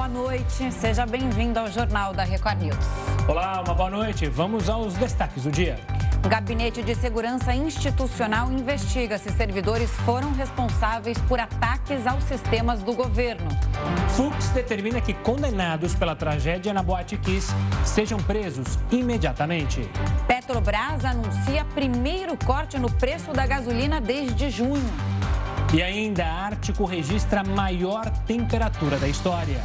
boa noite. Seja bem-vindo ao Jornal da Record News. Olá, uma boa noite. Vamos aos destaques do dia. O Gabinete de Segurança Institucional investiga se servidores foram responsáveis por ataques aos sistemas do governo. Fux determina que condenados pela tragédia na Boate Kiss sejam presos imediatamente. Petrobras anuncia primeiro corte no preço da gasolina desde junho. E ainda, Ártico registra a maior temperatura da história.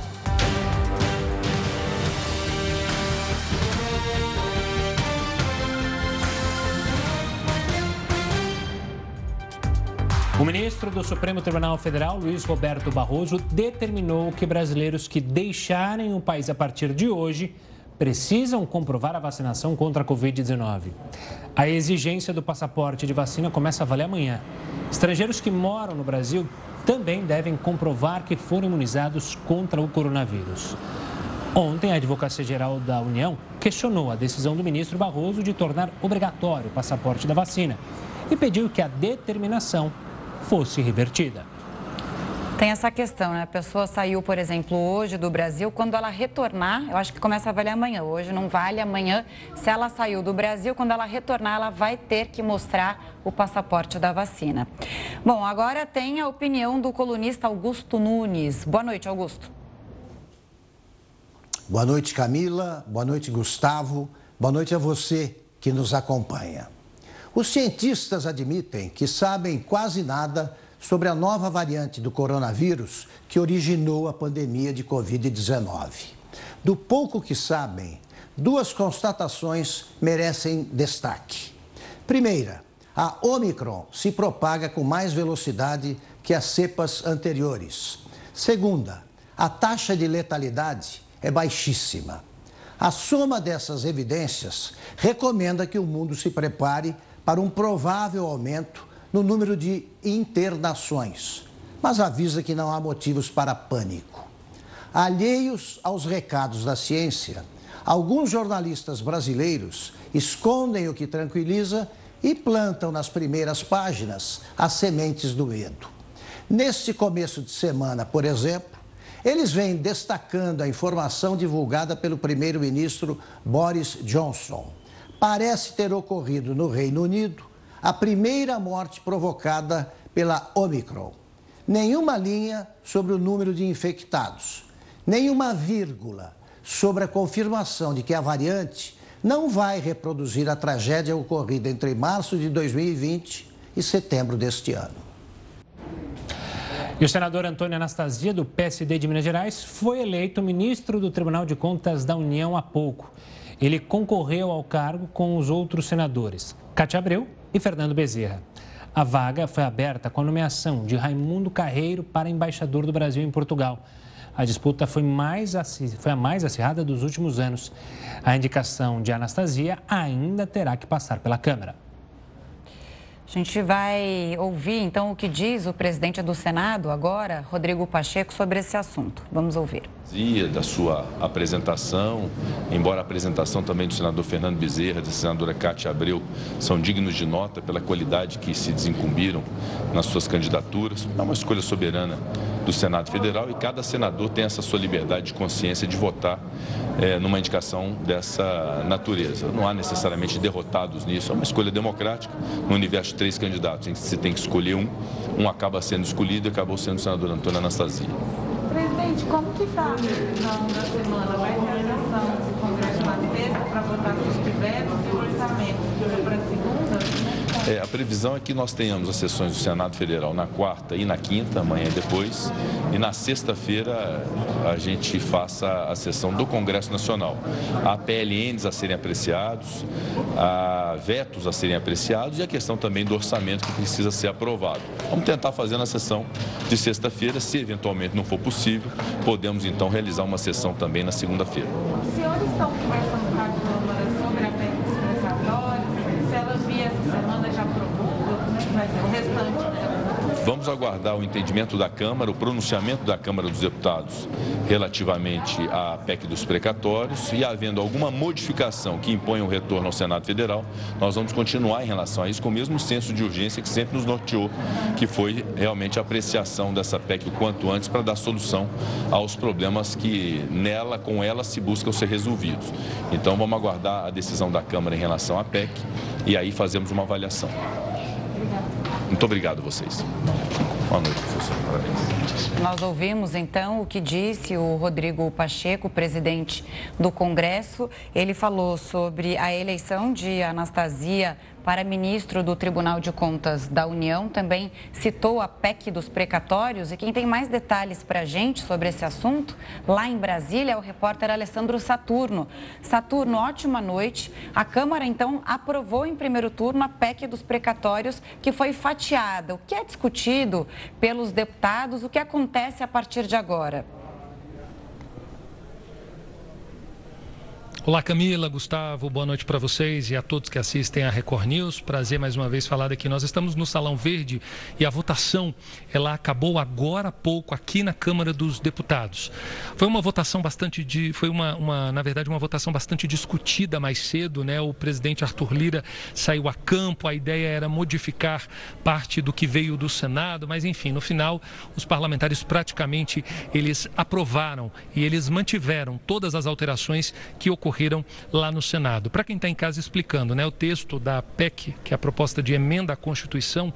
O ministro do Supremo Tribunal Federal, Luiz Roberto Barroso, determinou que brasileiros que deixarem o país a partir de hoje precisam comprovar a vacinação contra a Covid-19. A exigência do passaporte de vacina começa a valer amanhã. Estrangeiros que moram no Brasil também devem comprovar que foram imunizados contra o coronavírus. Ontem, a Advocacia Geral da União questionou a decisão do ministro Barroso de tornar obrigatório o passaporte da vacina e pediu que a determinação fosse revertida. Tem essa questão, né? A pessoa saiu, por exemplo, hoje do Brasil, quando ela retornar, eu acho que começa a valer amanhã. Hoje não vale, amanhã, se ela saiu do Brasil, quando ela retornar, ela vai ter que mostrar o passaporte da vacina. Bom, agora tem a opinião do colunista Augusto Nunes. Boa noite, Augusto. Boa noite, Camila. Boa noite, Gustavo. Boa noite a você que nos acompanha. Os cientistas admitem que sabem quase nada sobre a nova variante do coronavírus que originou a pandemia de Covid-19. Do pouco que sabem, duas constatações merecem destaque. Primeira, a Omicron se propaga com mais velocidade que as cepas anteriores. Segunda, a taxa de letalidade é baixíssima. A soma dessas evidências recomenda que o mundo se prepare para um provável aumento no número de internações, mas avisa que não há motivos para pânico. Alheios aos recados da ciência, alguns jornalistas brasileiros escondem o que tranquiliza e plantam nas primeiras páginas as sementes do medo. Neste começo de semana, por exemplo, eles vêm destacando a informação divulgada pelo primeiro-ministro Boris Johnson parece ter ocorrido no Reino Unido a primeira morte provocada pela Omicron. Nenhuma linha sobre o número de infectados, nenhuma vírgula sobre a confirmação de que a variante não vai reproduzir a tragédia ocorrida entre março de 2020 e setembro deste ano. E o senador Antônio Anastasia, do PSD de Minas Gerais, foi eleito ministro do Tribunal de Contas da União há pouco. Ele concorreu ao cargo com os outros senadores, Cátia Abreu e Fernando Bezerra. A vaga foi aberta com a nomeação de Raimundo Carreiro para embaixador do Brasil em Portugal. A disputa foi, mais, foi a mais acirrada dos últimos anos. A indicação de Anastasia ainda terá que passar pela Câmara. A gente vai ouvir então o que diz o presidente do Senado agora, Rodrigo Pacheco, sobre esse assunto. Vamos ouvir. Da sua apresentação, embora a apresentação também do senador Fernando Bezerra, da senadora Cátia Abreu, são dignos de nota pela qualidade que se desincumbiram nas suas candidaturas. É uma escolha soberana do Senado Federal e cada senador tem essa sua liberdade de consciência de votar é, numa indicação dessa natureza. Não há necessariamente derrotados nisso, é uma escolha democrática no universo de três candidatos, em que se tem que escolher um, um acaba sendo escolhido e acabou sendo o senador Antônio Anastasia. Presidente, como que está a decisão da semana? Vai ter a sessão do Congresso na sexta para votar sobre vetos e o orçamento para segunda? É, a previsão é que nós tenhamos as sessões do Senado Federal na quarta e na quinta, amanhã e depois, e na sexta-feira a gente faça a sessão do Congresso Nacional. Há PLNs a serem apreciados, há vetos a serem apreciados e a questão também do orçamento que precisa ser aprovado. Vamos tentar fazer na sessão de sexta-feira, se eventualmente não for possível, podemos então realizar uma sessão também na segunda-feira. Os senhores estão conversando com a Câmara sobre a PEC dos precatórios? Se ela vier essa semana, já aprovou? Como é que vai ser o restante? Vamos aguardar o entendimento da Câmara, o pronunciamento da Câmara dos Deputados relativamente à PEC dos precatórios e havendo alguma modificação que imponha o retorno ao Senado Federal, nós vamos continuar em relação a isso com o mesmo senso de urgência que sempre nos norteou, que foi realmente a apreciação dessa PEC o quanto antes para dar solução aos problemas que nela, com ela, se buscam ser resolvidos. Então vamos aguardar a decisão da Câmara em relação à PEC e aí fazemos uma avaliação. Muito obrigado a vocês. Boa noite, professor. Parabéns. Nós ouvimos então o que disse o Rodrigo Pacheco, presidente do Congresso. Ele falou sobre a eleição de Anastasia para ministro do Tribunal de Contas da União. Também citou a PEC dos precatórios. E quem tem mais detalhes para a gente sobre esse assunto, lá em Brasília, é o repórter Alessandro Saturno. Saturno, ótima noite. A Câmara, então, aprovou em primeiro turno a PEC dos precatórios, que foi fatiada. O que é discutido pelos deputados? O que acontece a partir de agora? Olá Camila, Gustavo, boa noite para vocês e a todos que assistem a Record News. Prazer mais uma vez falar aqui. Nós estamos no Salão Verde e a votação ela acabou agora há pouco aqui na Câmara dos Deputados. Foi uma votação bastante de, foi uma, uma na verdade uma votação bastante discutida mais cedo, né? O presidente Arthur Lira saiu a campo, a ideia era modificar parte do que veio do Senado, mas enfim, no final os parlamentares praticamente eles aprovaram e eles mantiveram todas as alterações que ocorreram ocorreram lá no Senado. Para quem está em casa explicando, né, o texto da PEC, que é a proposta de emenda à Constituição,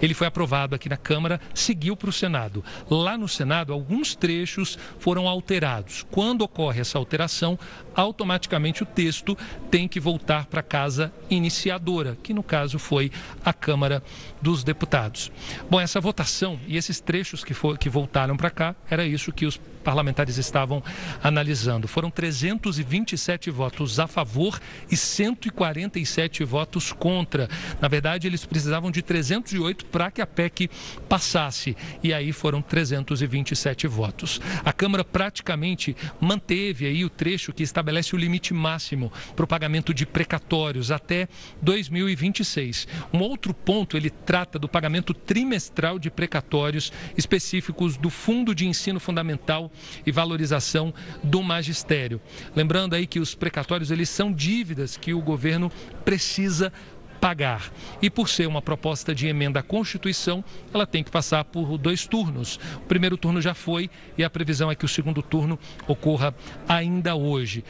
ele foi aprovado aqui na Câmara, seguiu para o Senado. Lá no Senado, alguns trechos foram alterados. Quando ocorre essa alteração, automaticamente o texto tem que voltar para a casa iniciadora, que no caso foi a Câmara dos Deputados. Bom, essa votação e esses trechos que, for, que voltaram para cá, era isso que os parlamentares estavam analisando. Foram 327 votos a favor e 147 votos contra. Na verdade, eles precisavam de 308 para que a PEC passasse. E aí foram 327 votos. A Câmara praticamente manteve aí o trecho que estabelece o limite máximo para o pagamento de precatórios até 2026. Um outro ponto, ele trata do pagamento trimestral de precatórios específicos do Fundo de Ensino Fundamental e valorização do magistério. Lembrando aí que os precatórios eles são dívidas que o governo precisa pagar. E por ser uma proposta de emenda à Constituição, ela tem que passar por dois turnos. O primeiro turno já foi e a previsão é que o segundo turno ocorra ainda hoje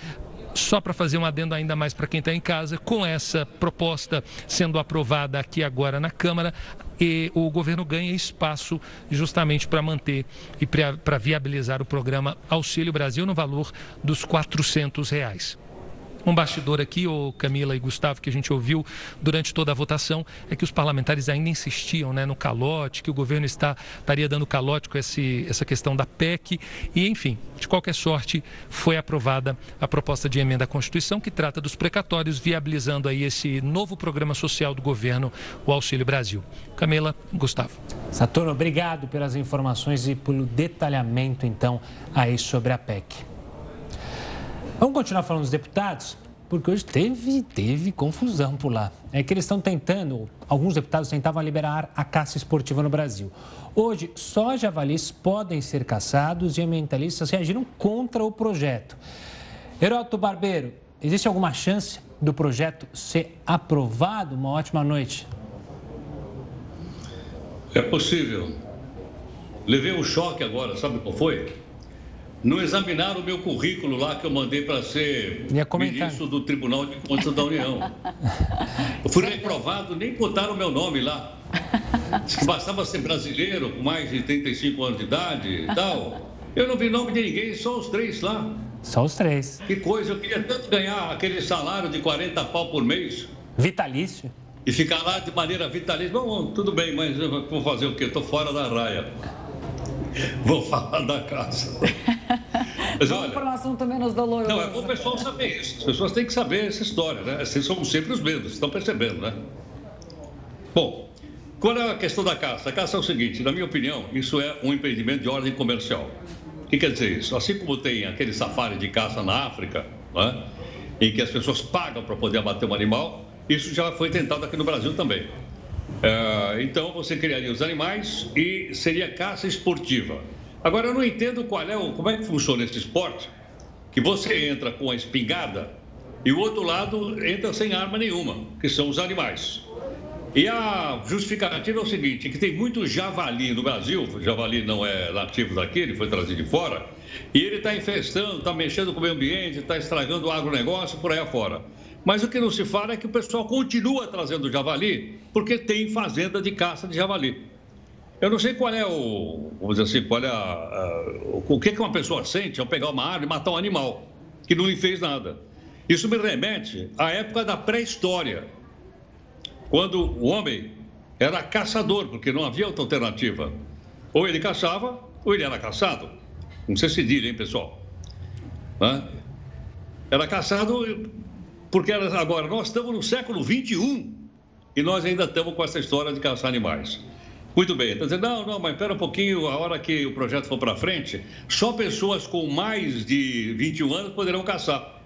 só para fazer um adendo ainda mais para quem está em casa, com essa proposta sendo aprovada aqui agora na Câmara, e o governo ganha espaço justamente para manter e para viabilizar o programa Auxílio Brasil no valor dos 400 reais. Um bastidor aqui, o Camila e Gustavo, que a gente ouviu durante toda a votação, é que os parlamentares ainda insistiam né, no calote, que o governo está, estaria dando calote com esse, essa questão da PEC. E, enfim, de qualquer sorte, foi aprovada a proposta de emenda à Constituição que trata dos precatórios, viabilizando aí esse novo programa social do governo, o Auxílio Brasil. Camila, Gustavo. Saturno, obrigado pelas informações e pelo detalhamento, então, aí sobre a PEC. Vamos continuar falando dos deputados? Porque hoje teve, teve confusão por lá. É que eles estão tentando, alguns deputados tentavam liberar a caça esportiva no Brasil. Hoje, só javalis podem ser caçados e ambientalistas reagiram contra o projeto. Heroto Barbeiro, existe alguma chance do projeto ser aprovado? Uma ótima noite. É possível. Levei um choque agora, sabe qual foi? Não examinaram o meu currículo lá que eu mandei para ser ministro do Tribunal de Contas da União. Eu fui reprovado, nem botaram o meu nome lá. Diz que bastava ser brasileiro, com mais de 35 anos de idade e tal. Eu não vi nome de ninguém, só os três lá. Só os três. Que coisa, eu queria tanto ganhar aquele salário de 40 pau por mês. Vitalício? E ficar lá de maneira vitalícia. Bom, tudo bem, mas eu vou fazer o quê? Estou fora da raia. Vou falar da casa. Mas, olha, para um assunto menos doloroso. Não, é bom o pessoal saber isso. As pessoas têm que saber essa história, né? Assim, somos sempre os mesmos, estão percebendo, né? Bom, qual é a questão da caça? A caça é o seguinte, na minha opinião, isso é um empreendimento de ordem comercial. O que quer dizer isso? Assim como tem aquele safari de caça na África, né? em que as pessoas pagam para poder abater um animal, isso já foi tentado aqui no Brasil também. Ah, então você criaria os animais e seria caça esportiva. Agora eu não entendo qual é o, como é que funciona esse esporte, que você entra com a espingarda e o outro lado entra sem arma nenhuma, que são os animais. E a justificativa é o seguinte, que tem muito javali no Brasil, o javali não é nativo daqui, ele foi trazido de fora, e ele está infestando, está mexendo com o meio ambiente, está estragando o agronegócio por aí afora. Mas o que não se fala é que o pessoal continua trazendo javali, porque tem fazenda de caça de javali. Eu não sei qual é o, vamos dizer assim, qual é a, a, o que, que uma pessoa sente ao pegar uma arma e matar um animal que não lhe fez nada. Isso me remete à época da pré-história, quando o homem era caçador, porque não havia outra alternativa. Ou ele caçava, ou ele era caçado. Não sei se diz, hein, pessoal? Era caçado porque agora nós estamos no século 21 e nós ainda estamos com essa história de caçar animais. Muito bem, está dizendo, não, não, mas espera um pouquinho, a hora que o projeto for para frente, só pessoas com mais de 21 anos poderão caçar.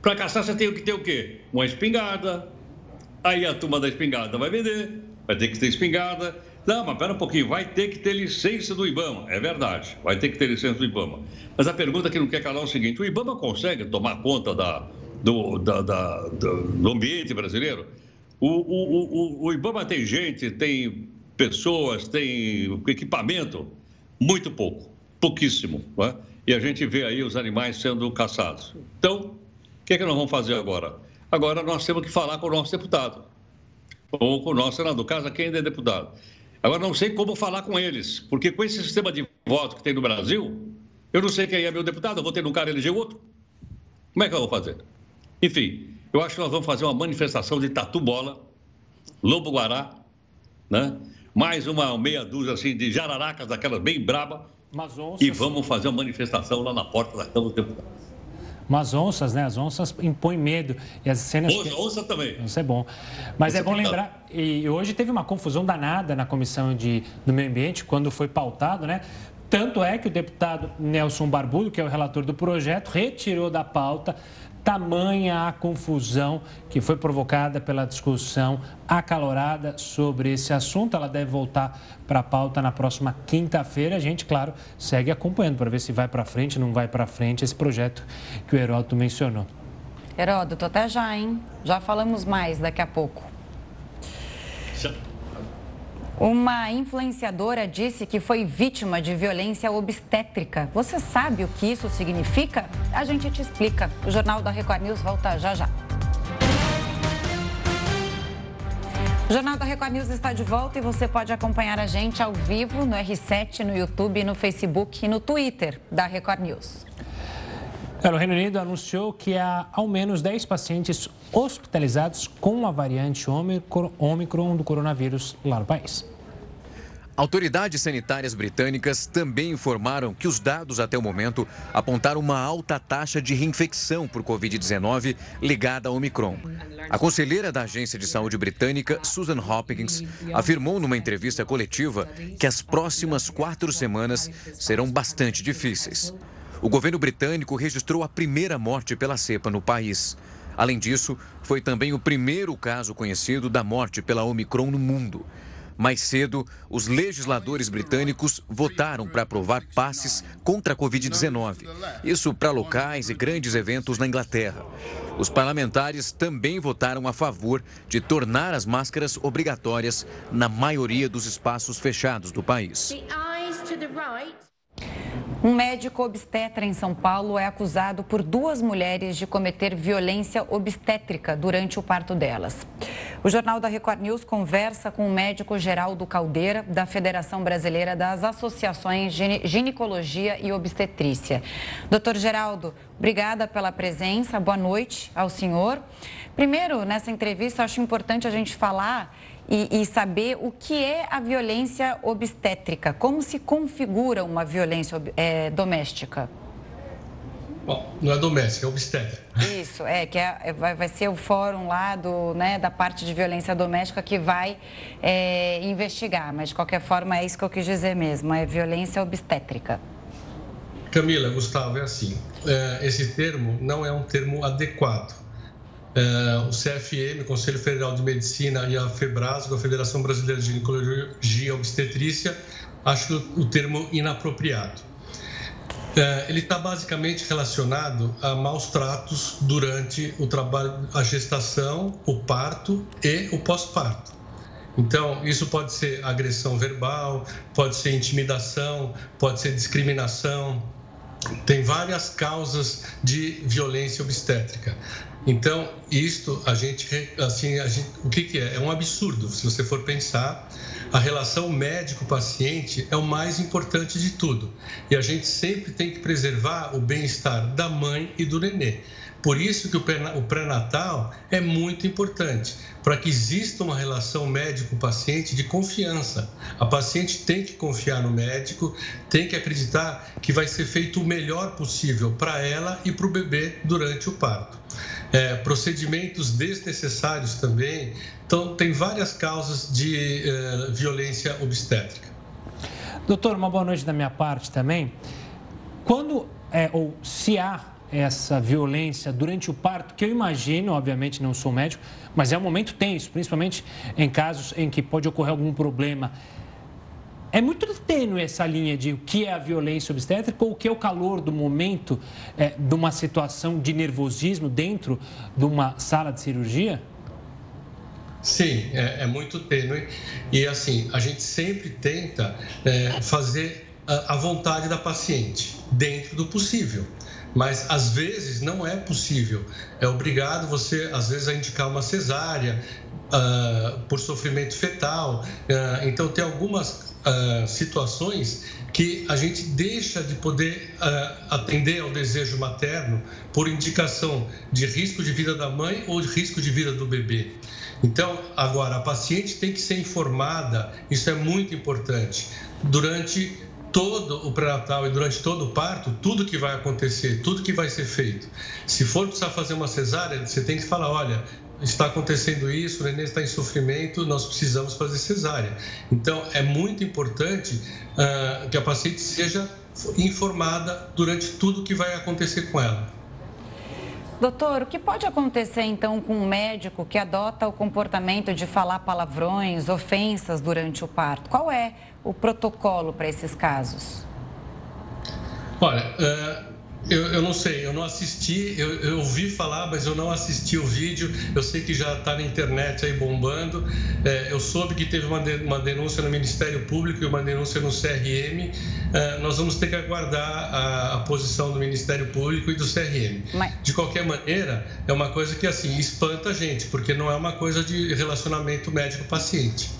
Para caçar você tem que ter o quê? Uma espingarda, aí a turma da espingarda vai vender, vai ter que ter espingarda. Não, mas espera um pouquinho, vai ter que ter licença do IBAMA. É verdade, vai ter que ter licença do IBAMA. Mas a pergunta que não quer calar é o seguinte, o IBAMA consegue tomar conta da, do, da, da, do ambiente brasileiro? O, o, o, o IBAMA tem gente, tem pessoas, tem equipamento, muito pouco, pouquíssimo. É? E a gente vê aí os animais sendo caçados. Então, o que é que nós vamos fazer agora? Agora nós temos que falar com o nosso deputado, ou com o nosso senador, caso quem ainda é deputado. Agora, não sei como falar com eles, porque com esse sistema de voto que tem no Brasil, eu não sei quem é meu deputado, eu vou ter um cara eleger outro. Como é que eu vou fazer? Enfim, eu acho que nós vamos fazer uma manifestação de tatu bola, lobo guará, né? mais uma meia dúzia assim de jararacas, daquelas bem braba. E vamos fazer uma manifestação lá na porta da Câmara dos Deputados. Umas onças, né? As onças impõem medo. E as cenas. Onça, que... onça também. Isso é bom. Mas onça é bom lembrar. E hoje teve uma confusão danada na Comissão de, do Meio Ambiente, quando foi pautado, né? Tanto é que o deputado Nelson Barbudo, que é o relator do projeto, retirou da pauta tamanha a confusão que foi provocada pela discussão acalorada sobre esse assunto. Ela deve voltar para a pauta na próxima quinta-feira. A gente, claro, segue acompanhando para ver se vai para frente, não vai para frente esse projeto que o Heródoto mencionou. Heródoto, até já, hein? Já falamos mais daqui a pouco. Uma influenciadora disse que foi vítima de violência obstétrica. Você sabe o que isso significa? A gente te explica. O Jornal da Record News volta já já. O Jornal da Record News está de volta e você pode acompanhar a gente ao vivo no R7, no YouTube, no Facebook e no Twitter da Record News. O Reino Unido anunciou que há ao menos 10 pacientes hospitalizados com a variante Omicron do coronavírus lá no país. Autoridades sanitárias britânicas também informaram que os dados até o momento apontaram uma alta taxa de reinfecção por Covid-19 ligada ao Omicron. A conselheira da Agência de Saúde Britânica, Susan Hopkins, afirmou numa entrevista coletiva que as próximas quatro semanas serão bastante difíceis. O governo britânico registrou a primeira morte pela cepa no país. Além disso, foi também o primeiro caso conhecido da morte pela Omicron no mundo. Mais cedo, os legisladores britânicos votaram para aprovar passes contra a Covid-19. Isso para locais e grandes eventos na Inglaterra. Os parlamentares também votaram a favor de tornar as máscaras obrigatórias na maioria dos espaços fechados do país. Um médico obstetra em São Paulo é acusado por duas mulheres de cometer violência obstétrica durante o parto delas. O Jornal da Record News conversa com o médico Geraldo Caldeira, da Federação Brasileira das Associações Ginecologia e Obstetrícia. Doutor Geraldo, obrigada pela presença, boa noite ao senhor. Primeiro, nessa entrevista, acho importante a gente falar e, e, saber o que é a violência obstétrica, como se configura uma violência é, doméstica. Bom, não é doméstica, é obstétrica. Isso, é, que é, é, vai, vai, ser o fórum lá do, né, da parte de violência doméstica que vai é, investigar, mas de qualquer forma é isso que eu quis dizer mesmo, é violência obstétrica. Camila, Gustavo, é assim, é, esse termo não é um termo adequado o CFM, Conselho Federal de Medicina, e a FEBRASGO, a Federação Brasileira de Ginecologia e Obstetrícia, acho o termo inapropriado. É, ele está basicamente relacionado a maus tratos durante o trabalho, a gestação, o parto e o pós-parto. Então, isso pode ser agressão verbal, pode ser intimidação, pode ser discriminação. Tem várias causas de violência obstétrica. Então, isto a gente, assim, a gente, o que, que é? É um absurdo, se você for pensar. A relação médico-paciente é o mais importante de tudo. E a gente sempre tem que preservar o bem-estar da mãe e do nenê. Por isso que o pré-natal é muito importante, para que exista uma relação médico-paciente de confiança. A paciente tem que confiar no médico, tem que acreditar que vai ser feito o melhor possível para ela e para o bebê durante o parto. É, procedimentos desnecessários também. Então, tem várias causas de uh, violência obstétrica. Doutor, uma boa noite da minha parte também. Quando, é, ou se há essa violência durante o parto, que eu imagino, obviamente não sou médico, mas é um momento tenso, principalmente em casos em que pode ocorrer algum problema. É muito tênue essa linha de o que é a violência obstétrica ou o que é o calor do momento é, de uma situação de nervosismo dentro de uma sala de cirurgia? Sim, é, é muito tênue. E assim, a gente sempre tenta é, fazer a, a vontade da paciente, dentro do possível mas às vezes não é possível. É obrigado você, às vezes, a indicar uma cesárea uh, por sofrimento fetal. Uh, então, tem algumas uh, situações que a gente deixa de poder atender ao desejo materno por indicação de risco de vida da mãe ou de risco de vida do bebê. Então, agora, a paciente tem que ser informada, isso é muito importante, durante todo o pré-natal e durante todo o parto, tudo que vai acontecer, tudo que vai ser feito. Se for precisar fazer uma cesárea, você tem que falar, olha, está acontecendo isso, o neném está em sofrimento, nós precisamos fazer cesárea. Então, é muito importante uh, que a paciente seja informada durante tudo que vai acontecer com ela. Doutor, o que pode acontecer então com um médico que adota o comportamento de falar palavrões, ofensas durante o parto? Qual é o protocolo para esses casos? Olha, uh, eu, eu, não sei, eu não assisti, eu, eu, ouvi falar, mas eu não assisti o vídeo. Eu sei que já está na internet aí bombando. É, eu soube que teve uma, de, uma denúncia no Ministério Público e uma denúncia no CRM. É, nós vamos ter que aguardar a, a, posição do Ministério Público e do CRM. Mas... De qualquer maneira, é uma coisa que assim espanta a gente, porque não é uma coisa de relacionamento médico-paciente.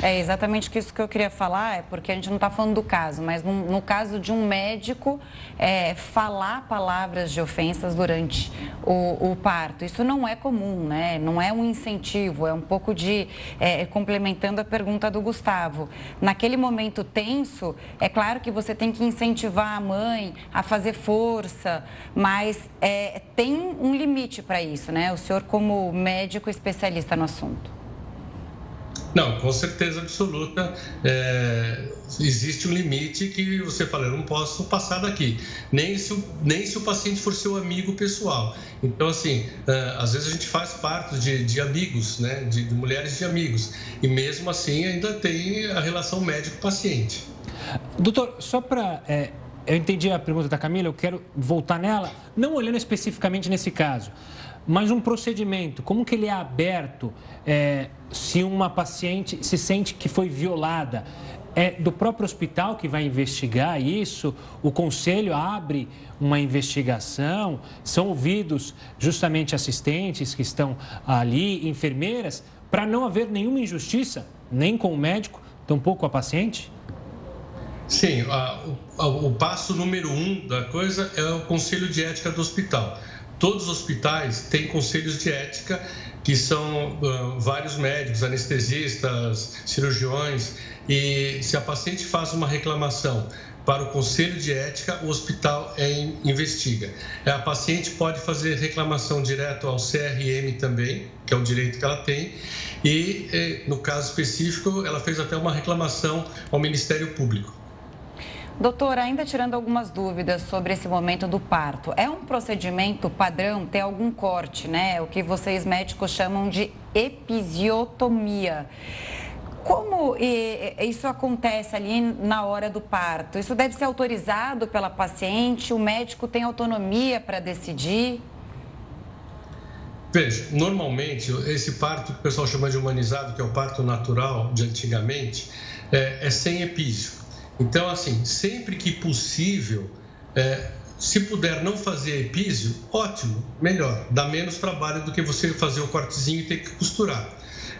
É exatamente isso que eu queria falar, é porque a gente não está falando do caso, mas no, no caso de um médico é, falar palavras de ofensas durante o, o, parto, isso não é comum, né? Não é um incentivo, é um pouco de é, complementando a pergunta do Gustavo. Naquele momento tenso, é claro que você tem que incentivar a mãe a fazer força, mas é, tem um limite para isso, né? O senhor como médico especialista no assunto. Não, com certeza absoluta. É, existe um limite que você fala, eu não posso passar daqui. Nem se, nem se o paciente for seu amigo pessoal. Então, assim, é, às vezes a gente faz parte de, de amigos, né? De, de, mulheres de amigos. E mesmo assim ainda tem a relação médico-paciente. Doutor, só para. É, eu entendi a pergunta da Camila, eu quero voltar nela, não olhando especificamente nesse caso. Mas um procedimento, como que ele é aberto é, se uma paciente se sente que foi violada? É do próprio hospital que vai investigar isso? O conselho abre uma investigação? São ouvidos justamente assistentes que estão ali, enfermeiras, para não haver nenhuma injustiça, nem com o médico, tampouco a paciente? Sim, a, o, o passo número um da coisa é o conselho de ética do hospital. Todos os hospitais têm conselhos de ética, que são uh, vários médicos, anestesistas, cirurgiões, e se a paciente faz uma reclamação para o conselho de ética, o hospital é, investiga. A paciente pode fazer reclamação direto ao CRM também, que é o direito que ela tem, e eh, no caso específico, ela fez até uma reclamação ao Ministério Público. Doutor, ainda tirando algumas dúvidas sobre esse momento do parto, é um procedimento padrão ter algum corte, né? O que vocês médicos chamam de episiotomia. Como isso acontece ali na hora do parto? Isso deve ser autorizado pela paciente? O médico tem autonomia para decidir? Veja, normalmente esse parto que o pessoal chama de humanizado, que é o parto natural de antigamente, é, é sem epísio. Então, assim, sempre que possível, é, se puder não fazer epísio, ótimo, melhor. Dá menos trabalho do que você fazer o cortezinho e ter que costurar.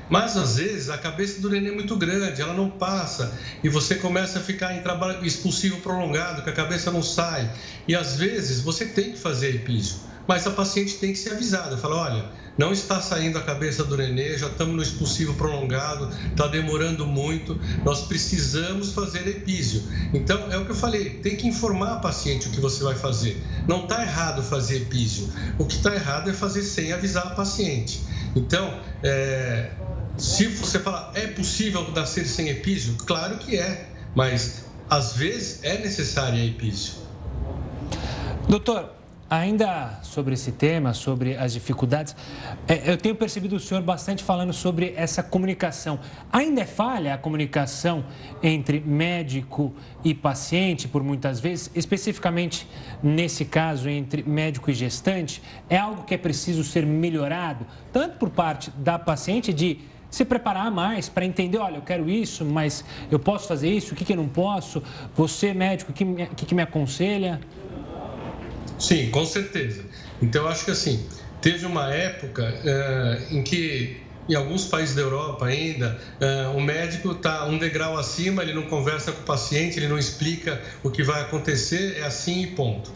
Mas às vezes a cabeça do neném é muito grande, ela não passa e você começa a ficar em trabalho expulsivo prolongado, que a cabeça não sai. E às vezes você tem que fazer epísio, mas a paciente tem que ser avisada, fala, olha, não está saindo a cabeça do nenê, já estamos no expulsivo prolongado, está demorando muito, nós precisamos fazer epísio. Então, é o que eu falei, tem que informar a paciente o que você vai fazer. Não está errado fazer epísio, o que está errado é fazer sem avisar a paciente. Então, é, se você falar, é possível nascer sem epísio? Claro que é, mas às vezes é necessária a epísio. Doutor, ainda sobre esse tema, sobre as dificuldades, é, eu tenho percebido o senhor bastante falando sobre essa comunicação. Ainda é falha a comunicação entre médico e paciente, por muitas vezes, especificamente nesse caso entre médico e gestante? É algo que é preciso ser melhorado, tanto por parte da paciente de se preparar mais para entender, olha, eu quero isso, mas eu posso fazer isso, o que, que eu não posso? Você, médico, o que, que me aconselha? Sim, com certeza. Então, acho que assim, teve uma época é, em que em alguns países da Europa ainda, uh, o médico está um degrau acima, ele não conversa com o paciente, ele não explica o que vai acontecer, é assim e ponto.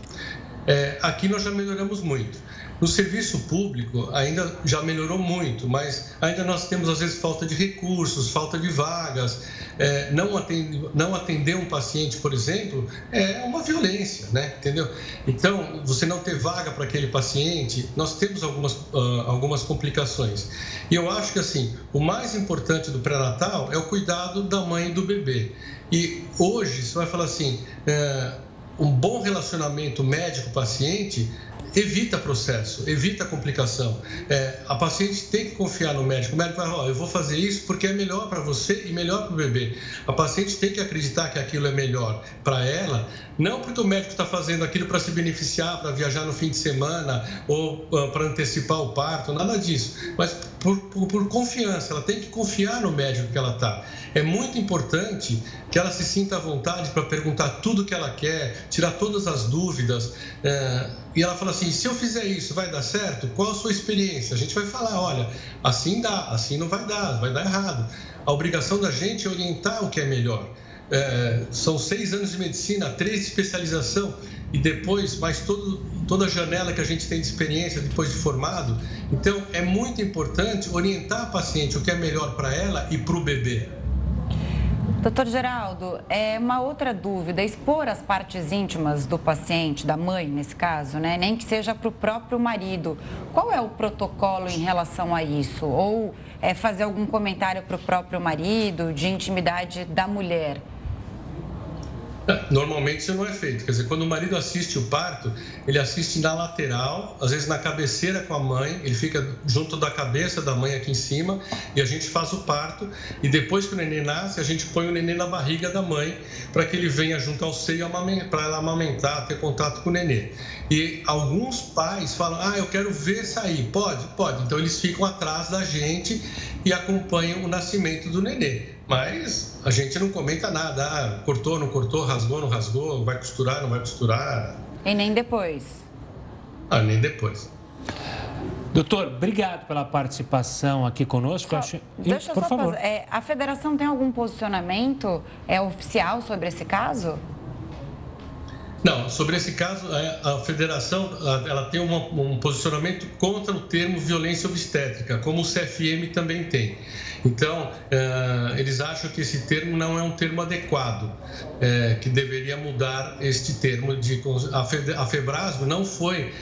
É, aqui nós já melhoramos muito. No serviço público ainda já melhorou muito, mas ainda nós temos às vezes falta de recursos, falta de vagas. É, não, atender, não atender um paciente, por exemplo, é uma violência, né? Entendeu? Então, você não ter vaga para aquele paciente, nós temos algumas, uh, algumas complicações. E eu acho que assim, o mais importante do pré-natal é o cuidado da mãe e do bebê. E hoje, você vai falar assim, é, um bom relacionamento médico-paciente evita processo, evita complicação. É, a paciente tem que confiar no médico. O médico vai falar, oh, eu vou fazer isso porque é melhor para você e melhor para o bebê. A paciente tem que acreditar que aquilo é melhor para ela, não porque o médico está fazendo aquilo para se beneficiar, para viajar no fim de semana ou uh, para antecipar o parto, nada disso. Mas por, por, por, confiança, ela tem que confiar no médico que ela está. É muito importante que ela se sinta à vontade para perguntar tudo que ela quer, tirar todas as dúvidas. É, e ela fala assim: se eu fizer isso, vai dar certo? Qual a sua experiência? A gente vai falar: olha, assim dá, assim não vai dar, vai dar errado. A obrigação da gente é orientar o que é melhor. É, são seis anos de medicina, três de especialização e depois mais todo, toda a janela que a gente tem de experiência depois de formado. Então, é muito importante orientar a paciente o que é melhor para ela e para o bebê. Doutor Geraldo, é uma outra dúvida, expor as partes íntimas do paciente, da mãe nesse caso, né? Nem que seja para o próprio marido. Qual é o protocolo em relação a isso? Ou é fazer algum comentário para o próprio marido de intimidade da mulher? Normalmente isso não é feito. Quer dizer, quando o marido assiste o parto, ele assiste na lateral, às vezes na cabeceira com a mãe, ele fica junto da cabeça da mãe aqui em cima e a gente faz o parto. E depois que o neném nasce, a gente põe o neném na barriga da mãe para que ele venha junto ao seio para ela amamentar, ter contato com o neném. E alguns pais falam: Ah, eu quero ver sair. Pode? Pode. Então eles ficam atrás da gente e acompanham o nascimento do neném. Mas a gente não comenta nada. Ah, cortou, não cortou, rasgou, não rasgou, vai costurar, não vai costurar. E nem depois. Ah, nem depois. Doutor, obrigado pela participação aqui conosco. Só, acho... Deixa eu Por só favor. Fazer, é, a federação tem algum posicionamento é, oficial sobre esse caso? Não, sobre esse caso, a federação ela tem uma, um posicionamento contra o termo violência obstétrica, como o CFM também tem. Então, eh, eles acham que esse termo não é um termo adequado, eh, que deveria mudar este termo. De, a Febrasgo não foi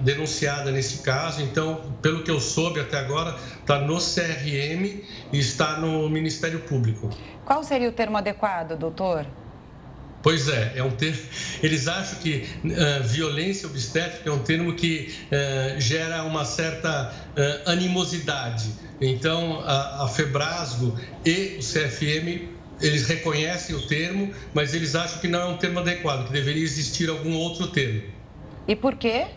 denunciada nesse caso, então, pelo que eu soube até agora, está no CRM e está no Ministério Público. Qual seria o termo adequado, doutor? Pois é, é um termo. Eles acham que uh, violência obstétrica é um termo que uh, gera uma certa uh, animosidade. Então, a, a Febrasgo e o CFM eles reconhecem o termo, mas eles acham que não é um termo adequado, que deveria existir algum outro termo. E por quê?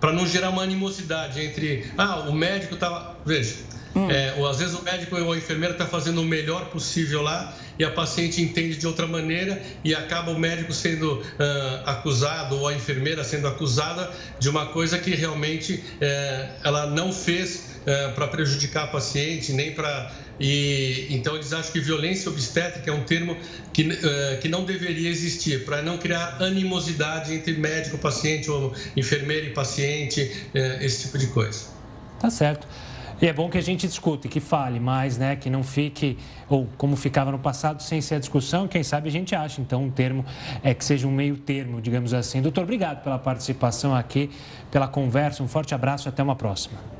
Para não gerar uma animosidade entre, ah, o médico estava, veja, hum. é, ou às vezes o médico ou a enfermeira está fazendo o melhor possível lá e a paciente entende de outra maneira e acaba o médico sendo uh, acusado ou a enfermeira sendo acusada de uma coisa que realmente uh, ela não fez uh, para prejudicar a paciente, nem para. E, então, eles acham que violência obstétrica é um termo que, uh, que não deveria existir, para não criar animosidade entre médico, paciente, ou enfermeira e paciente, esse tipo de coisa. Tá certo. E é bom que a gente discute, que fale mais, né? Que não fique, ou como ficava no passado, sem ser a discussão. Quem sabe a gente acha, então, um termo é que seja um meio termo, digamos assim. Doutor, obrigado pela participação aqui, pela conversa. Um forte abraço e até uma próxima.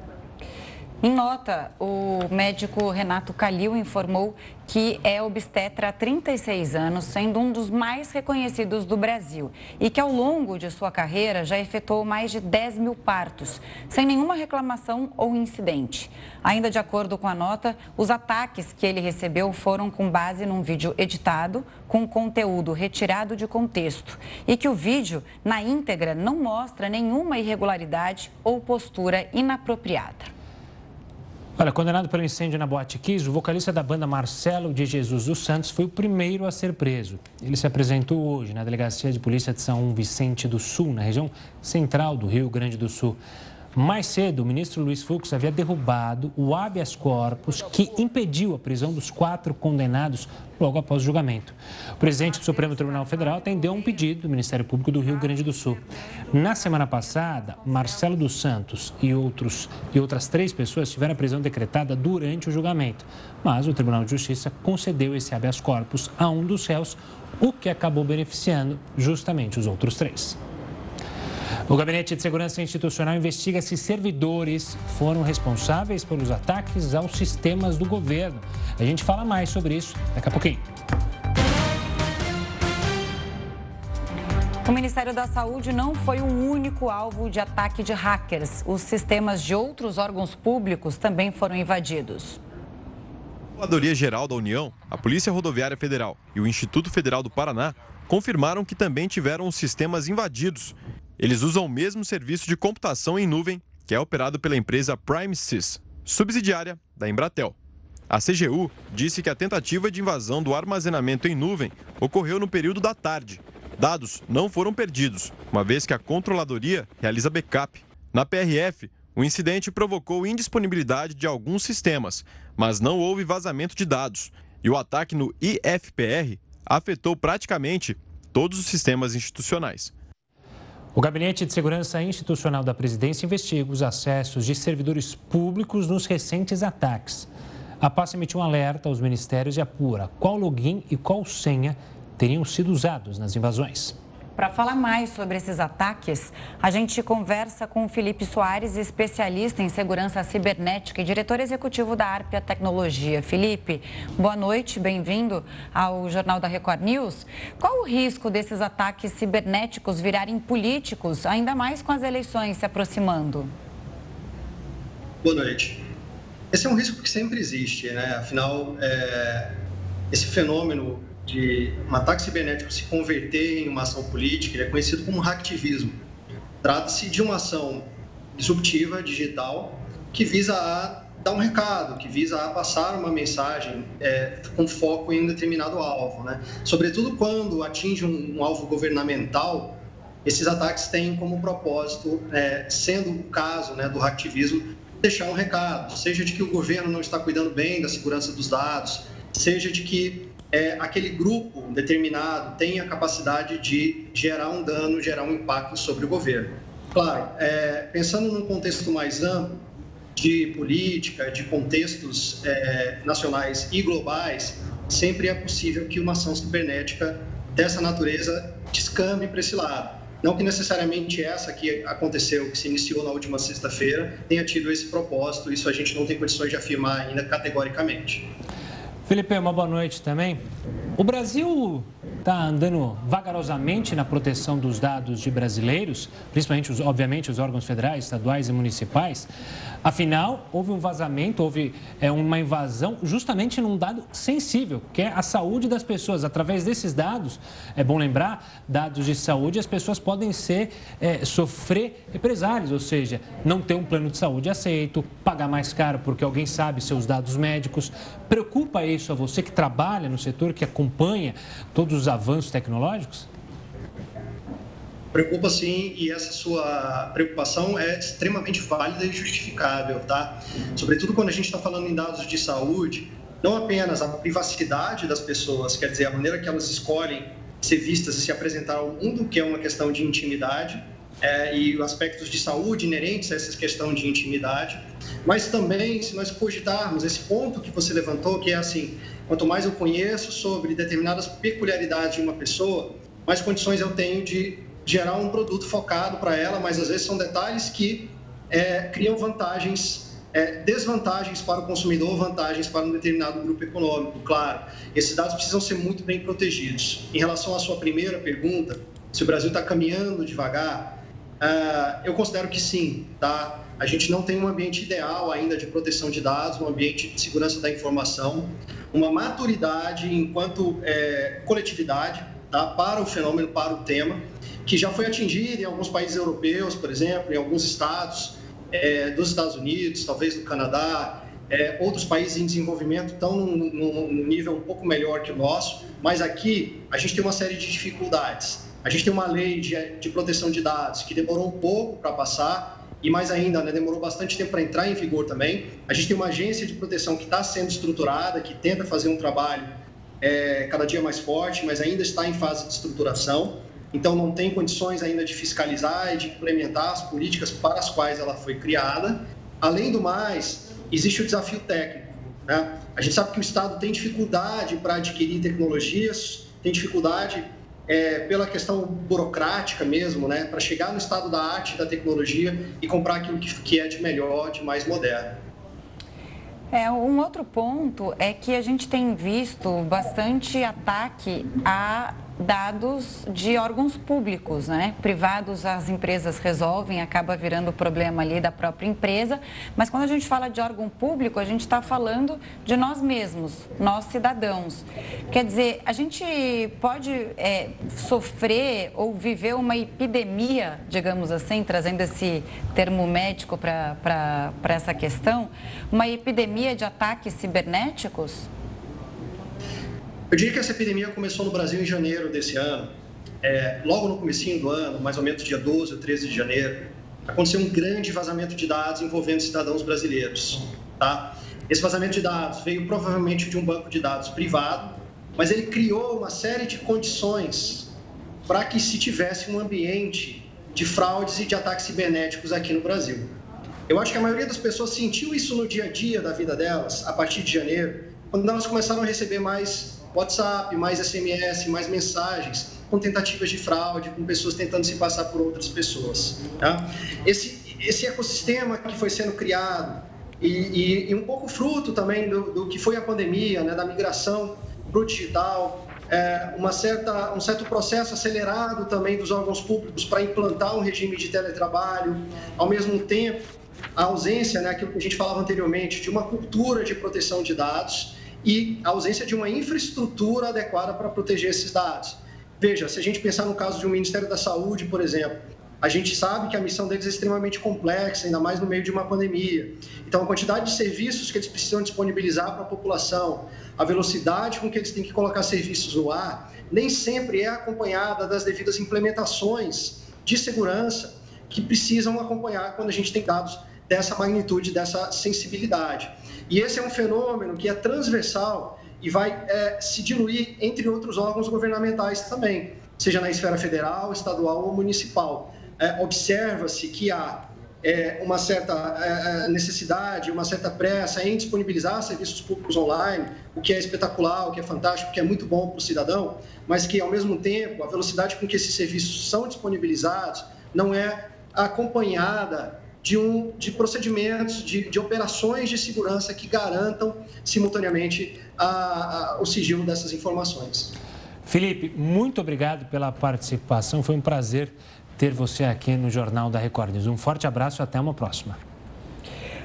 Em nota, o médico Renato Calil informou que é obstetra há 36 anos, sendo um dos mais reconhecidos do Brasil, e que ao longo de sua carreira já efetuou mais de 10 mil partos, sem nenhuma reclamação ou incidente. Ainda de acordo com a nota, os ataques que ele recebeu foram com base num vídeo editado, com conteúdo retirado de contexto, e que o vídeo, na íntegra, não mostra nenhuma irregularidade ou postura inapropriada. Olha, condenado pelo incêndio na Boate Kiss, o vocalista da banda Marcelo de Jesus dos Santos foi o primeiro a ser preso. Ele se apresentou hoje na Delegacia de Polícia de São Vicente do Sul, na região central do Rio Grande do Sul. Mais cedo, o ministro Luiz Fux havia derrubado o habeas corpus que impediu a prisão dos quatro condenados logo após o julgamento. O presidente do Supremo Tribunal Federal atendeu um pedido do Ministério Público do Rio Grande do Sul. Na semana passada, Marcelo dos Santos e, outros, e outras três pessoas tiveram a prisão decretada durante o julgamento, mas o Tribunal de Justiça concedeu esse habeas corpus a um dos réus, o que acabou beneficiando justamente os outros três. O Gabinete de Segurança Institucional investiga se servidores foram responsáveis pelos ataques aos sistemas do governo. A gente fala mais sobre isso daqui a pouquinho. O Ministério da Saúde não foi o único alvo de ataque de hackers. Os sistemas de outros órgãos públicos também foram invadidos. A Procuradoria Geral da União, a Polícia Rodoviária Federal e o Instituto Federal do Paraná confirmaram que também tiveram os sistemas invadidos eles usam o mesmo serviço de computação em nuvem que é operado pela empresa PrimeSys, subsidiária da Embratel. A CGU disse que a tentativa de invasão do armazenamento em nuvem ocorreu no período da tarde. Dados não foram perdidos, uma vez que a controladoria realiza backup. Na PRF, o incidente provocou indisponibilidade de alguns sistemas, mas não houve vazamento de dados. E o ataque no IFPR afetou praticamente todos os sistemas institucionais. O Gabinete de Segurança Institucional da Presidência investiga os acessos de servidores públicos nos recentes ataques. A pasta emitiu um alerta aos ministérios e apura qual login e qual senha teriam sido usados nas invasões. Para falar mais sobre esses ataques, a gente conversa com Felipe Soares, especialista em segurança cibernética e diretor executivo da Arpia Tecnologia. Felipe, boa noite, bem-vindo ao Jornal da Record News. Qual o risco desses ataques cibernéticos virarem políticos, ainda mais com as eleições se aproximando? Boa noite. Esse é um risco que sempre existe, né? Afinal, é... esse fenômeno de um ataque cibernético se converter em uma ação política, ele é conhecido como hacktivismo. Trata-se de uma ação disruptiva, digital, que visa a dar um recado, que visa a passar uma mensagem é, com foco em um determinado alvo. Né? Sobretudo quando atinge um, um alvo governamental, esses ataques têm como propósito, é, sendo o caso né, do hacktivismo, deixar um recado, seja de que o governo não está cuidando bem da segurança dos dados, seja de que é, aquele grupo determinado tem a capacidade de gerar um dano, gerar um impacto sobre o governo. Claro, é, pensando num contexto mais amplo de política, de contextos é, nacionais e globais, sempre é possível que uma ação cibernética dessa natureza descambe para esse lado. Não que necessariamente essa que aconteceu, que se iniciou na última sexta-feira, tenha tido esse propósito, isso a gente não tem condições de afirmar ainda categoricamente. Felipe, uma boa noite também. O Brasil está andando vagarosamente na proteção dos dados de brasileiros, principalmente, os, obviamente, os órgãos federais, estaduais e municipais. Afinal, houve um vazamento, houve é, uma invasão justamente num dado sensível, que é a saúde das pessoas. Através desses dados, é bom lembrar, dados de saúde, as pessoas podem ser, é, sofrer represálias, ou seja, não ter um plano de saúde aceito, pagar mais caro porque alguém sabe seus dados médicos. Preocupa isso a você que trabalha no setor, que acompanha todos os avanços tecnológicos? Preocupa sim, e essa sua preocupação é extremamente válida e justificável, tá? Sobretudo quando a gente está falando em dados de saúde, não apenas a privacidade das pessoas, quer dizer, a maneira que elas escolhem ser vistas e se apresentar ao mundo, que é uma questão de intimidade, é, e aspectos de saúde inerentes a essa questão de intimidade, mas também, se nós cogitarmos esse ponto que você levantou, que é assim, quanto mais eu conheço sobre determinadas peculiaridades de uma pessoa, mais condições eu tenho de gerar um produto focado para ela, mas às vezes são detalhes que é, criam vantagens, é, desvantagens para o consumidor, vantagens para um determinado grupo econômico, claro. Esses dados precisam ser muito bem protegidos. Em relação à sua primeira pergunta, se o Brasil está caminhando devagar, Uh, eu considero que sim, tá? A gente não tem um ambiente ideal ainda de proteção de dados, um ambiente de segurança da informação, uma maturidade enquanto é, coletividade tá? para o fenômeno, para o tema, que já foi atingido em alguns países europeus, por exemplo, em alguns estados é, dos Estados Unidos, talvez no Canadá, é, outros países em desenvolvimento estão num, num nível um pouco melhor que o nosso, mas aqui a gente tem uma série de dificuldades. A gente tem uma lei de, de proteção de dados que demorou um pouco para passar e mais ainda, né, demorou bastante tempo para entrar em vigor também. A gente tem uma agência de proteção que está sendo estruturada, que tenta fazer um trabalho é, cada dia mais forte, mas ainda está em fase de estruturação. Então, não tem condições ainda de fiscalizar e de implementar as políticas para as quais ela foi criada. Além do mais, existe o desafio técnico. Né? A gente sabe que o Estado tem dificuldade para adquirir tecnologias, tem dificuldade é, pela questão burocrática mesmo, né, para chegar no estado da arte, da tecnologia e comprar aquilo que, que é de melhor, de mais moderno. É, um outro ponto é que a gente tem visto bastante ataque a dados de órgãos públicos, né? Privados as empresas resolvem, acaba virando problema ali da própria empresa. Mas quando a gente fala de órgão público, a gente está falando de nós mesmos, nós cidadãos. Quer dizer, a gente pode é, sofrer ou viver uma epidemia, digamos assim, trazendo esse termo médico para essa questão, uma epidemia de ataques cibernéticos? Eu diria que essa epidemia começou no Brasil em janeiro desse ano. É, logo no comecinho do ano, mais ou menos dia 12 ou 13 de janeiro, aconteceu um grande vazamento de dados envolvendo cidadãos brasileiros. Tá? Esse vazamento de dados veio provavelmente de um banco de dados privado, mas ele criou uma série de condições para que se tivesse um ambiente de fraudes e de ataques cibernéticos aqui no Brasil. Eu acho que a maioria das pessoas sentiu isso no dia a dia da vida delas, a partir de janeiro, quando elas começaram a receber mais WhatsApp, mais SMS, mais mensagens, com tentativas de fraude, com pessoas tentando se passar por outras pessoas. Tá? Esse, esse ecossistema que foi sendo criado, e, e, e um pouco fruto também do, do, que foi a pandemia, né, da migração para o digital, é, uma certa, um certo processo acelerado também dos órgãos públicos para implantar um regime de teletrabalho, ao mesmo tempo a ausência, né, aquilo que a gente falava anteriormente, de uma cultura de proteção de dados e a ausência de uma infraestrutura adequada para proteger esses dados. Veja, se a gente pensar no caso de um Ministério da Saúde, por exemplo, a gente sabe que a missão deles é extremamente complexa, ainda mais no meio de uma pandemia. Então, a quantidade de serviços que eles precisam disponibilizar para a população, a velocidade com que eles têm que colocar serviços no ar, nem sempre é acompanhada das devidas implementações de segurança que precisam acompanhar quando a gente tem dados dessa magnitude, dessa sensibilidade. E esse é um fenômeno que é transversal e vai é, se diluir entre outros órgãos governamentais também, seja na esfera federal, estadual ou municipal. É, Observa-se que há é, uma certa é, é, necessidade, uma certa pressa em disponibilizar serviços públicos online, o que é espetacular, o que é fantástico, o que é muito bom para o cidadão, mas que, ao mesmo tempo, a velocidade com que esses serviços são disponibilizados não é acompanhada de, um, de procedimentos, de, de operações de segurança que garantam simultaneamente a, a, o sigilo dessas informações. Felipe, muito obrigado pela participação. Foi um prazer ter você aqui no Jornal da Record News. Um forte abraço e até uma próxima.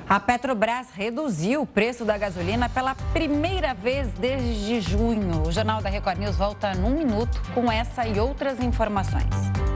A Petrobras reduziu o preço da gasolina pela primeira vez desde junho. O Jornal da Record News volta num minuto com essa e outras informações.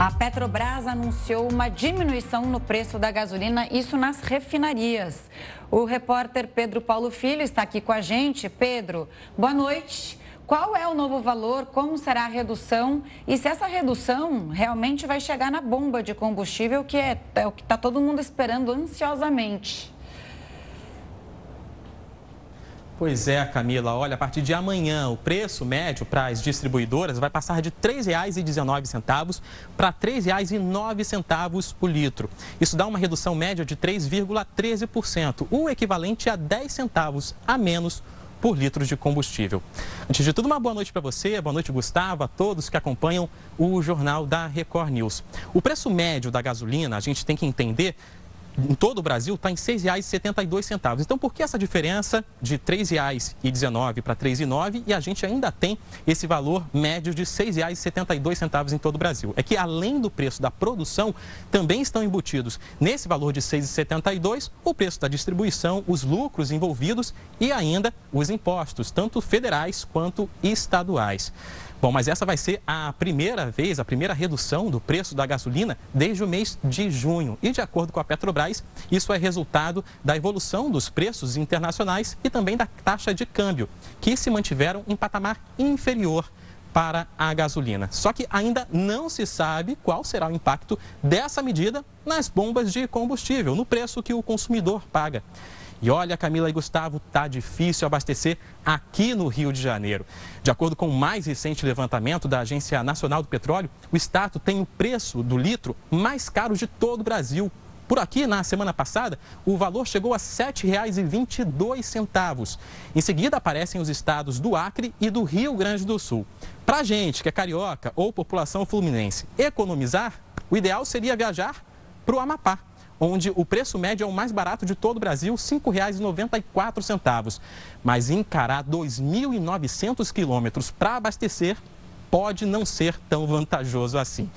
A Petrobras anunciou uma diminuição no preço da gasolina, isso nas refinarias. O repórter Pedro Paulo Filho está aqui com a gente. Pedro, boa noite. Qual é o novo valor? Como será a redução? E se essa redução realmente vai chegar na bomba de combustível, que é, é o que está todo mundo esperando ansiosamente? Pois é, Camila. Olha, a partir de amanhã, o preço médio para as distribuidoras vai passar de R$ 3,19 para R$ 3,09 por litro. Isso dá uma redução média de 3,13%, o equivalente a 10 centavos a menos por litro de combustível. Antes de tudo, uma boa noite para você, boa noite, Gustavo, a todos que acompanham o jornal da Record News. O preço médio da gasolina, a gente tem que entender em todo o Brasil está em R$ 6,72. Então, por que essa diferença de R$ 3,19 para R$ 3,09 e a gente ainda tem esse valor médio de R$ 6,72 em todo o Brasil? É que, além do preço da produção, também estão embutidos nesse valor de R$ 6,72 o preço da distribuição, os lucros envolvidos e ainda os impostos, tanto federais quanto estaduais. Bom, mas essa vai ser a primeira vez, a primeira redução do preço da gasolina desde o mês de junho. E de acordo com a Petrobras, isso é resultado da evolução dos preços internacionais e também da taxa de câmbio, que se mantiveram em patamar inferior para a gasolina. Só que ainda não se sabe qual será o impacto dessa medida nas bombas de combustível, no preço que o consumidor paga. E olha, Camila e Gustavo, tá difícil abastecer aqui no Rio de Janeiro. De acordo com o mais recente levantamento da Agência Nacional do Petróleo, o estado tem o preço do litro mais caro de todo o Brasil. Por aqui, na semana passada, o valor chegou a R$ 7,22. Em seguida, aparecem os estados do Acre e do Rio Grande do Sul. Para gente que é carioca ou população fluminense economizar, o ideal seria viajar para o Amapá onde o preço médio é o mais barato de todo o Brasil, R$ 5,94. Mas encarar 2.900 quilômetros para abastecer pode não ser tão vantajoso assim.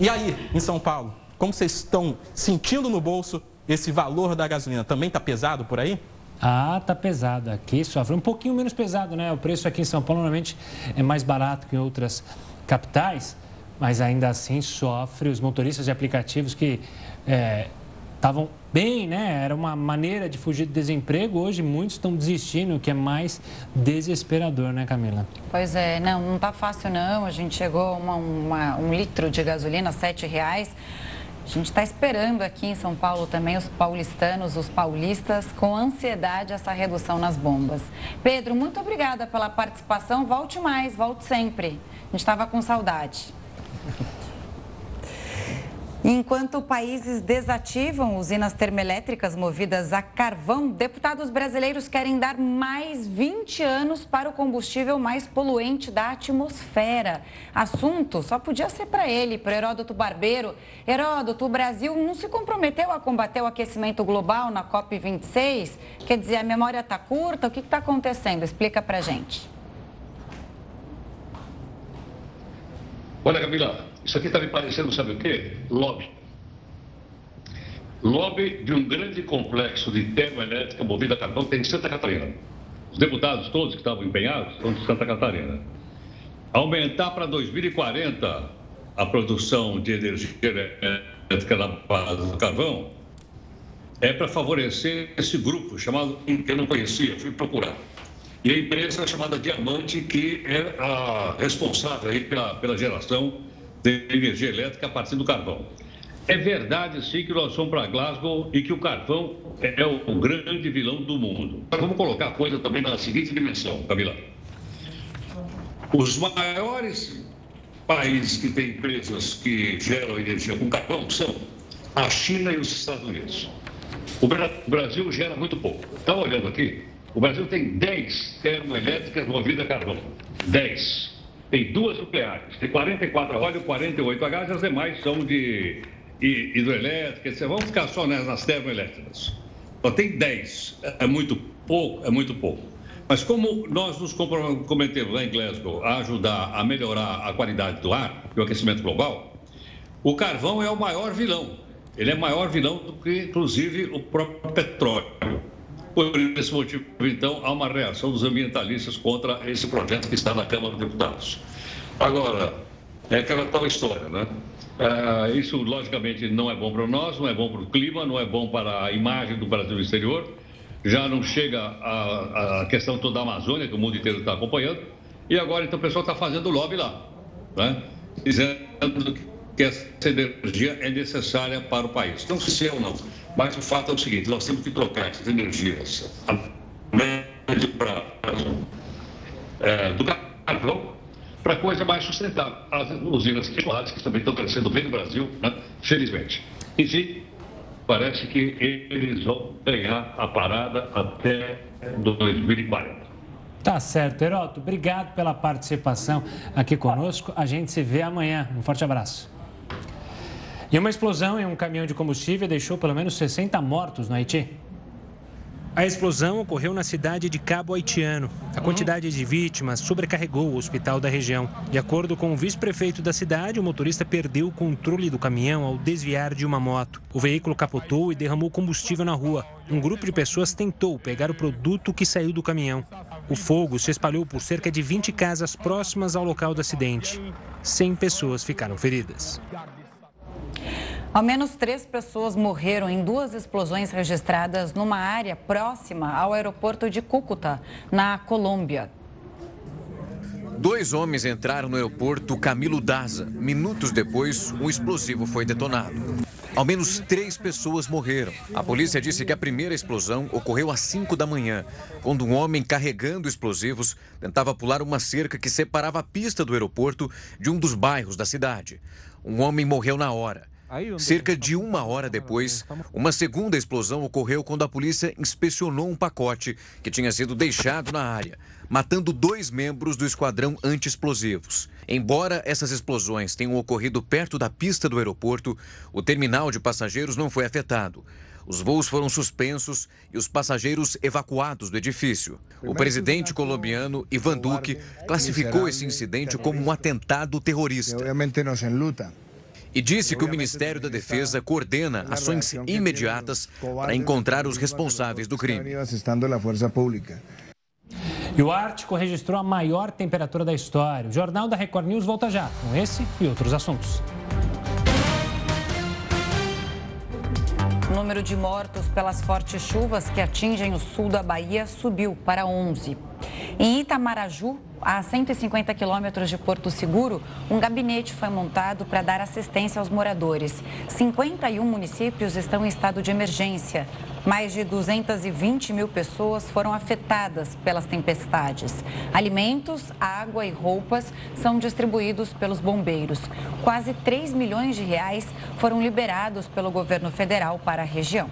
E aí, em São Paulo, como vocês estão sentindo no bolso esse valor da gasolina? Também está pesado por aí? Ah, tá pesado. Aqui sofre um pouquinho menos pesado, né? O preço aqui em São Paulo normalmente é mais barato que em outras capitais, mas ainda assim sofre os motoristas de aplicativos que é, estavam bem, né? Era uma maneira de fugir do desemprego. Hoje muitos estão desistindo, o que é mais desesperador, né, Camila? Pois é, não, não tá fácil não. A gente chegou a uma, uma, um litro de gasolina, sete reais. A gente está esperando aqui em São Paulo também os paulistanos, os paulistas, com ansiedade essa redução nas bombas. Pedro, muito obrigada pela participação. Volte mais, volte sempre. A gente estava com saudade. Enquanto países desativam usinas termoelétricas movidas a carvão, deputados brasileiros querem dar mais 20 anos para o combustível mais poluente da atmosfera. Assunto só podia ser para ele, para Heródoto Barbeiro. Heródoto, o Brasil não se comprometeu a combater o aquecimento global na COP26? Quer dizer, a memória está curta? O que está acontecendo? Explica para gente. Olha, Camila, isso aqui está me parecendo, sabe o quê? Lobby. Lobby de um grande complexo de termoelétrica movida a carvão que tem em Santa Catarina. Os deputados todos que estavam empenhados são de Santa Catarina. Aumentar para 2040 a produção de energia elétrica na base do carvão é para favorecer esse grupo chamado, que eu não conhecia, fui procurar. E a empresa chamada Diamante, que é a responsável aí pela, pela geração de energia elétrica a partir do carvão. É verdade, sim, que nós fomos para Glasgow e que o carvão é o grande vilão do mundo. Vamos colocar a coisa também na seguinte dimensão, Camila. Os maiores países que têm empresas que geram energia com carvão são a China e os Estados Unidos. O Brasil gera muito pouco. Está olhando aqui? O Brasil tem 10 termoelétricas movidas a carvão. 10. tem duas nucleares, tem 44 a óleo, 48 a gás, e as demais são de hidroelétrica, vamos ficar só nas termoelétricas. Só tem 10, é muito pouco, é muito pouco. Mas como nós nos comprometemos lá em Glasgow a ajudar a melhorar a qualidade do ar e o aquecimento global, o carvão é o maior vilão. Ele é maior vilão do que, inclusive, o próprio petróleo. Por esse motivo, então, há uma reação dos ambientalistas contra esse projeto que está na Câmara dos Deputados. Agora, é aquela tal história, né? É, isso, logicamente, não é bom para nós, não é bom para o clima, não é bom para a imagem do Brasil no exterior. Já não chega a, a questão toda da Amazônia, que o mundo inteiro está acompanhando. E agora, então, o pessoal está fazendo lobby lá, né? dizendo que essa energia é necessária para o país. Não sei se é ou não, mas o fato é o seguinte: nós temos que trocar essas energias para, é, do carvão para coisa mais sustentável. As usinas chocolates, que também estão crescendo bem no Brasil, né? felizmente. Enfim, parece que eles vão ganhar a parada até 2040. Tá certo, Heroto. Obrigado pela participação aqui conosco. A gente se vê amanhã. Um forte abraço. E uma explosão em um caminhão de combustível deixou pelo menos 60 mortos no Haiti. A explosão ocorreu na cidade de Cabo Haitiano. A quantidade de vítimas sobrecarregou o hospital da região. De acordo com o vice-prefeito da cidade, o motorista perdeu o controle do caminhão ao desviar de uma moto. O veículo capotou e derramou combustível na rua. Um grupo de pessoas tentou pegar o produto que saiu do caminhão. O fogo se espalhou por cerca de 20 casas próximas ao local do acidente. 100 pessoas ficaram feridas. Ao menos três pessoas morreram em duas explosões registradas numa área próxima ao aeroporto de Cúcuta, na Colômbia. Dois homens entraram no aeroporto Camilo Daza. Minutos depois, um explosivo foi detonado. Ao menos três pessoas morreram. A polícia disse que a primeira explosão ocorreu às 5 da manhã, quando um homem carregando explosivos tentava pular uma cerca que separava a pista do aeroporto de um dos bairros da cidade. Um homem morreu na hora. Cerca de uma hora depois, uma segunda explosão ocorreu quando a polícia inspecionou um pacote que tinha sido deixado na área, matando dois membros do esquadrão anti-explosivos. Embora essas explosões tenham ocorrido perto da pista do aeroporto, o terminal de passageiros não foi afetado. Os voos foram suspensos e os passageiros evacuados do edifício. O presidente colombiano Ivan Duque classificou esse incidente como um atentado terrorista e disse que o Ministério da Defesa coordena ações imediatas para encontrar os responsáveis do crime. E o Ártico registrou a maior temperatura da história. O Jornal da Record News volta já com esse e outros assuntos. O número de mortos pelas fortes chuvas que atingem o sul da Bahia subiu para 11. Em Itamaraju, a 150 quilômetros de Porto Seguro, um gabinete foi montado para dar assistência aos moradores. 51 municípios estão em estado de emergência. Mais de 220 mil pessoas foram afetadas pelas tempestades. Alimentos, água e roupas são distribuídos pelos bombeiros. Quase 3 milhões de reais foram liberados pelo governo federal para a região.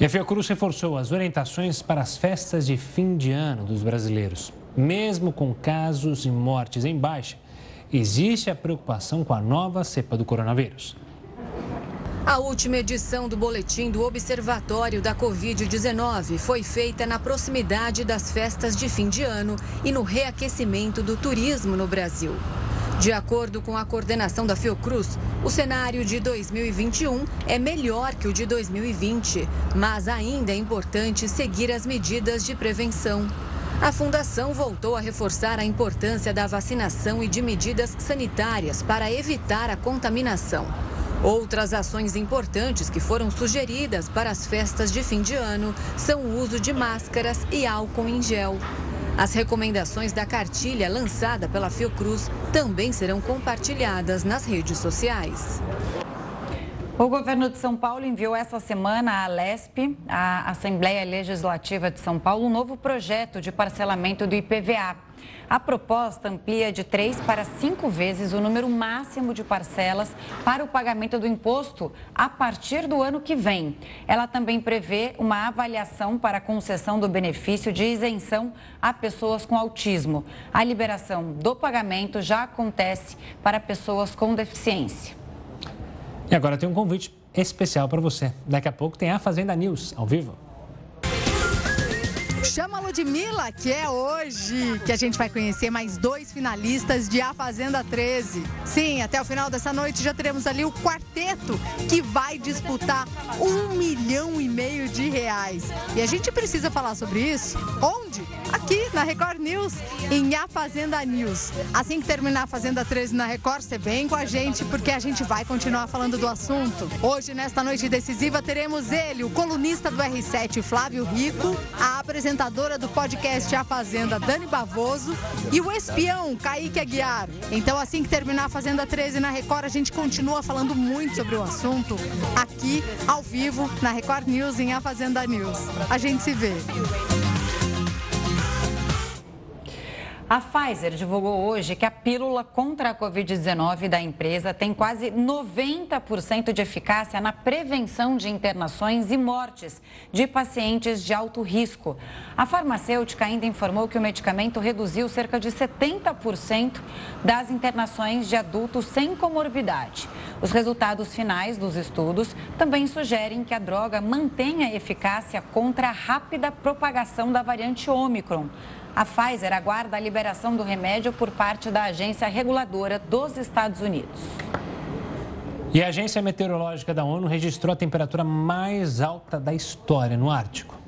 E a Fiocruz reforçou as orientações para as festas de fim de ano dos brasileiros. Mesmo com casos e mortes em baixa, existe a preocupação com a nova cepa do coronavírus. A última edição do boletim do Observatório da Covid-19 foi feita na proximidade das festas de fim de ano e no reaquecimento do turismo no Brasil. De acordo com a coordenação da Fiocruz, o cenário de 2021 é melhor que o de 2020, mas ainda é importante seguir as medidas de prevenção. A Fundação voltou a reforçar a importância da vacinação e de medidas sanitárias para evitar a contaminação. Outras ações importantes que foram sugeridas para as festas de fim de ano são o uso de máscaras e álcool em gel. As recomendações da cartilha lançada pela Fiocruz também serão compartilhadas nas redes sociais. O governo de São Paulo enviou essa semana à LESP, a Assembleia Legislativa de São Paulo, um novo projeto de parcelamento do IPVA. A proposta amplia de três para cinco vezes o número máximo de parcelas para o pagamento do imposto a partir do ano que vem. Ela também prevê uma avaliação para a concessão do benefício de isenção a pessoas com autismo. A liberação do pagamento já acontece para pessoas com deficiência. E agora tem um convite especial para você. Daqui a pouco tem a Fazenda News ao vivo. Chama Ludmilla, que é hoje que a gente vai conhecer mais dois finalistas de A Fazenda 13. Sim, até o final dessa noite já teremos ali o quarteto que vai disputar um milhão e meio de reais. E a gente precisa falar sobre isso. Onde? Aqui na Record News, em A Fazenda News. Assim que terminar a Fazenda 13 na Record, você vem com a gente porque a gente vai continuar falando do assunto. Hoje, nesta noite decisiva, teremos ele, o colunista do R7, Flávio Rico, a apresentadora do podcast A Fazenda, Dani Bavoso, e o espião, Kaique Aguiar. Então, assim que terminar a Fazenda 13 na Record, a gente continua falando muito sobre o assunto aqui, ao vivo, na Record News, em A Fazenda News. A gente se vê. A Pfizer divulgou hoje que a pílula contra a Covid-19 da empresa tem quase 90% de eficácia na prevenção de internações e mortes de pacientes de alto risco. A farmacêutica ainda informou que o medicamento reduziu cerca de 70% das internações de adultos sem comorbidade. Os resultados finais dos estudos também sugerem que a droga mantenha eficácia contra a rápida propagação da variante Ômicron. A Pfizer aguarda a liberação do remédio por parte da agência reguladora dos Estados Unidos. E a Agência Meteorológica da ONU registrou a temperatura mais alta da história no Ártico.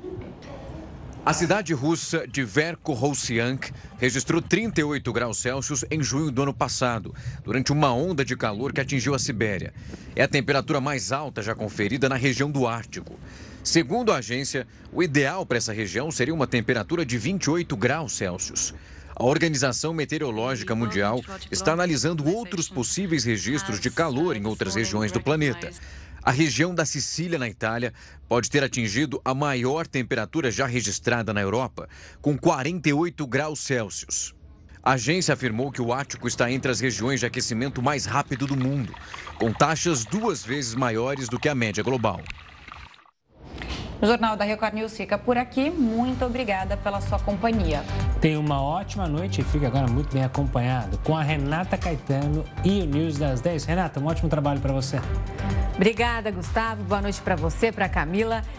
A cidade russa de Verkhorovsk registrou 38 graus Celsius em junho do ano passado, durante uma onda de calor que atingiu a Sibéria. É a temperatura mais alta já conferida na região do Ártico. Segundo a agência, o ideal para essa região seria uma temperatura de 28 graus Celsius. A Organização Meteorológica Mundial está analisando outros possíveis registros de calor em outras regiões do planeta. A região da Sicília, na Itália, pode ter atingido a maior temperatura já registrada na Europa, com 48 graus Celsius. A agência afirmou que o Ártico está entre as regiões de aquecimento mais rápido do mundo, com taxas duas vezes maiores do que a média global. O Jornal da Record News fica por aqui. Muito obrigada pela sua companhia. Tenha uma ótima noite e fique agora muito bem acompanhado com a Renata Caetano e o News das 10. Renata, um ótimo trabalho para você. Obrigada, Gustavo. Boa noite para você, para Camila.